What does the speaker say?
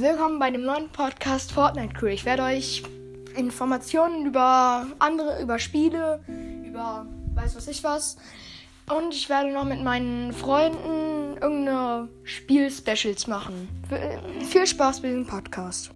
Willkommen bei dem neuen Podcast Fortnite Crew. Ich werde euch Informationen über andere, über Spiele, über weiß was ich was. Und ich werde noch mit meinen Freunden irgendeine Spiel-Specials machen. Viel Spaß mit dem Podcast.